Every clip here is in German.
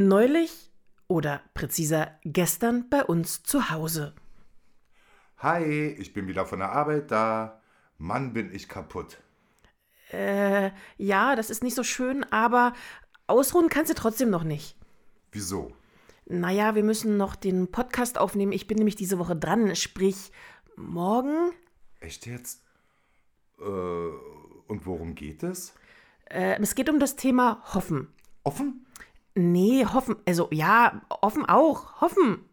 neulich oder präziser gestern bei uns zu Hause. Hi, ich bin wieder von der Arbeit da. Mann, bin ich kaputt. Äh, ja, das ist nicht so schön, aber ausruhen kannst du trotzdem noch nicht. Wieso? Naja, wir müssen noch den Podcast aufnehmen. Ich bin nämlich diese Woche dran, sprich morgen. Echt jetzt? Äh, und worum geht es? Äh, es geht um das Thema Hoffen. Offen? Nee, hoffen. Also ja, offen auch. Hoffen.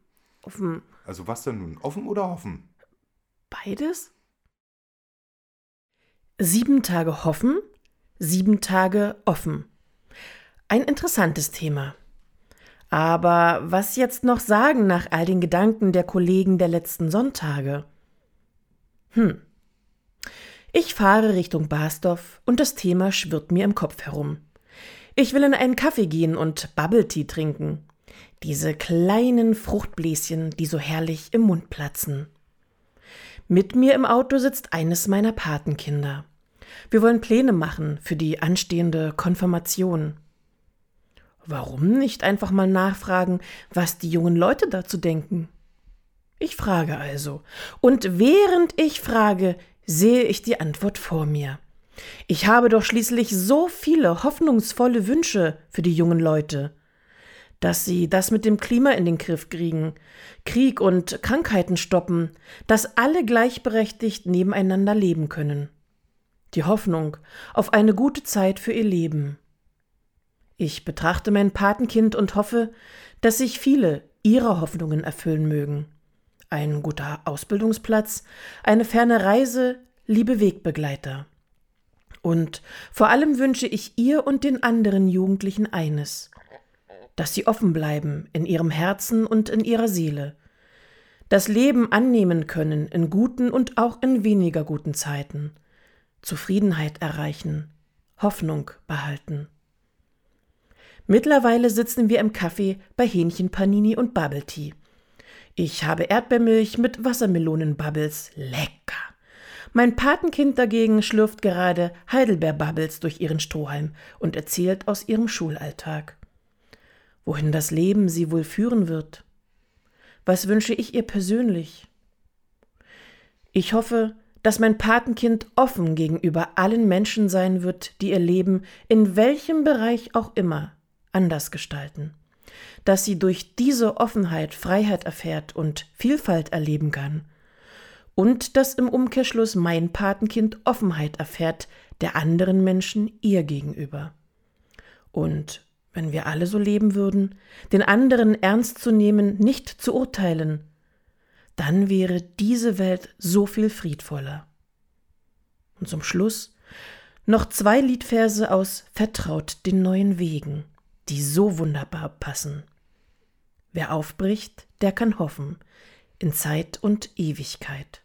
Offen. Also was denn nun? Offen oder hoffen? Beides? Sieben Tage hoffen, sieben Tage offen. Ein interessantes Thema. Aber was jetzt noch sagen nach all den Gedanken der Kollegen der letzten Sonntage? Hm. Ich fahre Richtung Basdorf und das Thema schwirrt mir im Kopf herum. Ich will in einen Kaffee gehen und Bubble Tea trinken. Diese kleinen Fruchtbläschen, die so herrlich im Mund platzen. Mit mir im Auto sitzt eines meiner Patenkinder. Wir wollen Pläne machen für die anstehende Konfirmation. Warum nicht einfach mal nachfragen, was die jungen Leute dazu denken? Ich frage also. Und während ich frage, sehe ich die Antwort vor mir. Ich habe doch schließlich so viele hoffnungsvolle Wünsche für die jungen Leute, dass sie das mit dem Klima in den Griff kriegen, Krieg und Krankheiten stoppen, dass alle gleichberechtigt nebeneinander leben können. Die Hoffnung auf eine gute Zeit für ihr Leben. Ich betrachte mein Patenkind und hoffe, dass sich viele ihrer Hoffnungen erfüllen mögen. Ein guter Ausbildungsplatz, eine ferne Reise, liebe Wegbegleiter. Und vor allem wünsche ich ihr und den anderen Jugendlichen eines, dass sie offen bleiben in ihrem Herzen und in ihrer Seele, das Leben annehmen können in guten und auch in weniger guten Zeiten, Zufriedenheit erreichen, Hoffnung behalten. Mittlerweile sitzen wir im Café bei Hähnchenpanini und Bubble Tea. Ich habe Erdbeermilch mit Wassermelonenbubbles. Lecker. Mein Patenkind dagegen schlürft gerade Heidelbeerbubbles durch ihren Strohhalm und erzählt aus ihrem Schulalltag. Wohin das Leben sie wohl führen wird. Was wünsche ich ihr persönlich? Ich hoffe, dass mein Patenkind offen gegenüber allen Menschen sein wird, die ihr Leben in welchem Bereich auch immer anders gestalten, dass sie durch diese Offenheit Freiheit erfährt und Vielfalt erleben kann, und dass im Umkehrschluss mein Patenkind Offenheit erfährt der anderen Menschen ihr gegenüber. Und wenn wir alle so leben würden, den anderen ernst zu nehmen, nicht zu urteilen, dann wäre diese Welt so viel friedvoller. Und zum Schluss noch zwei Liedverse aus Vertraut den neuen Wegen die so wunderbar passen. Wer aufbricht, der kann hoffen, in Zeit und Ewigkeit.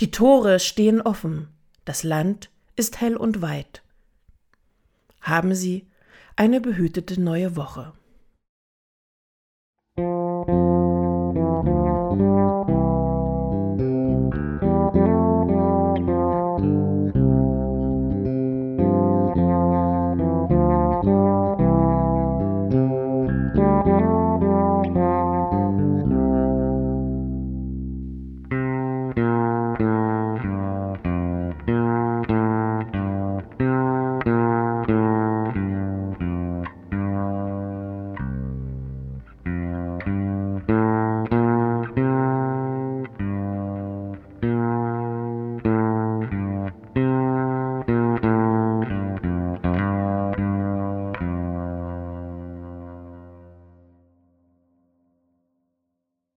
Die Tore stehen offen, das Land ist hell und weit. Haben Sie eine behütete neue Woche.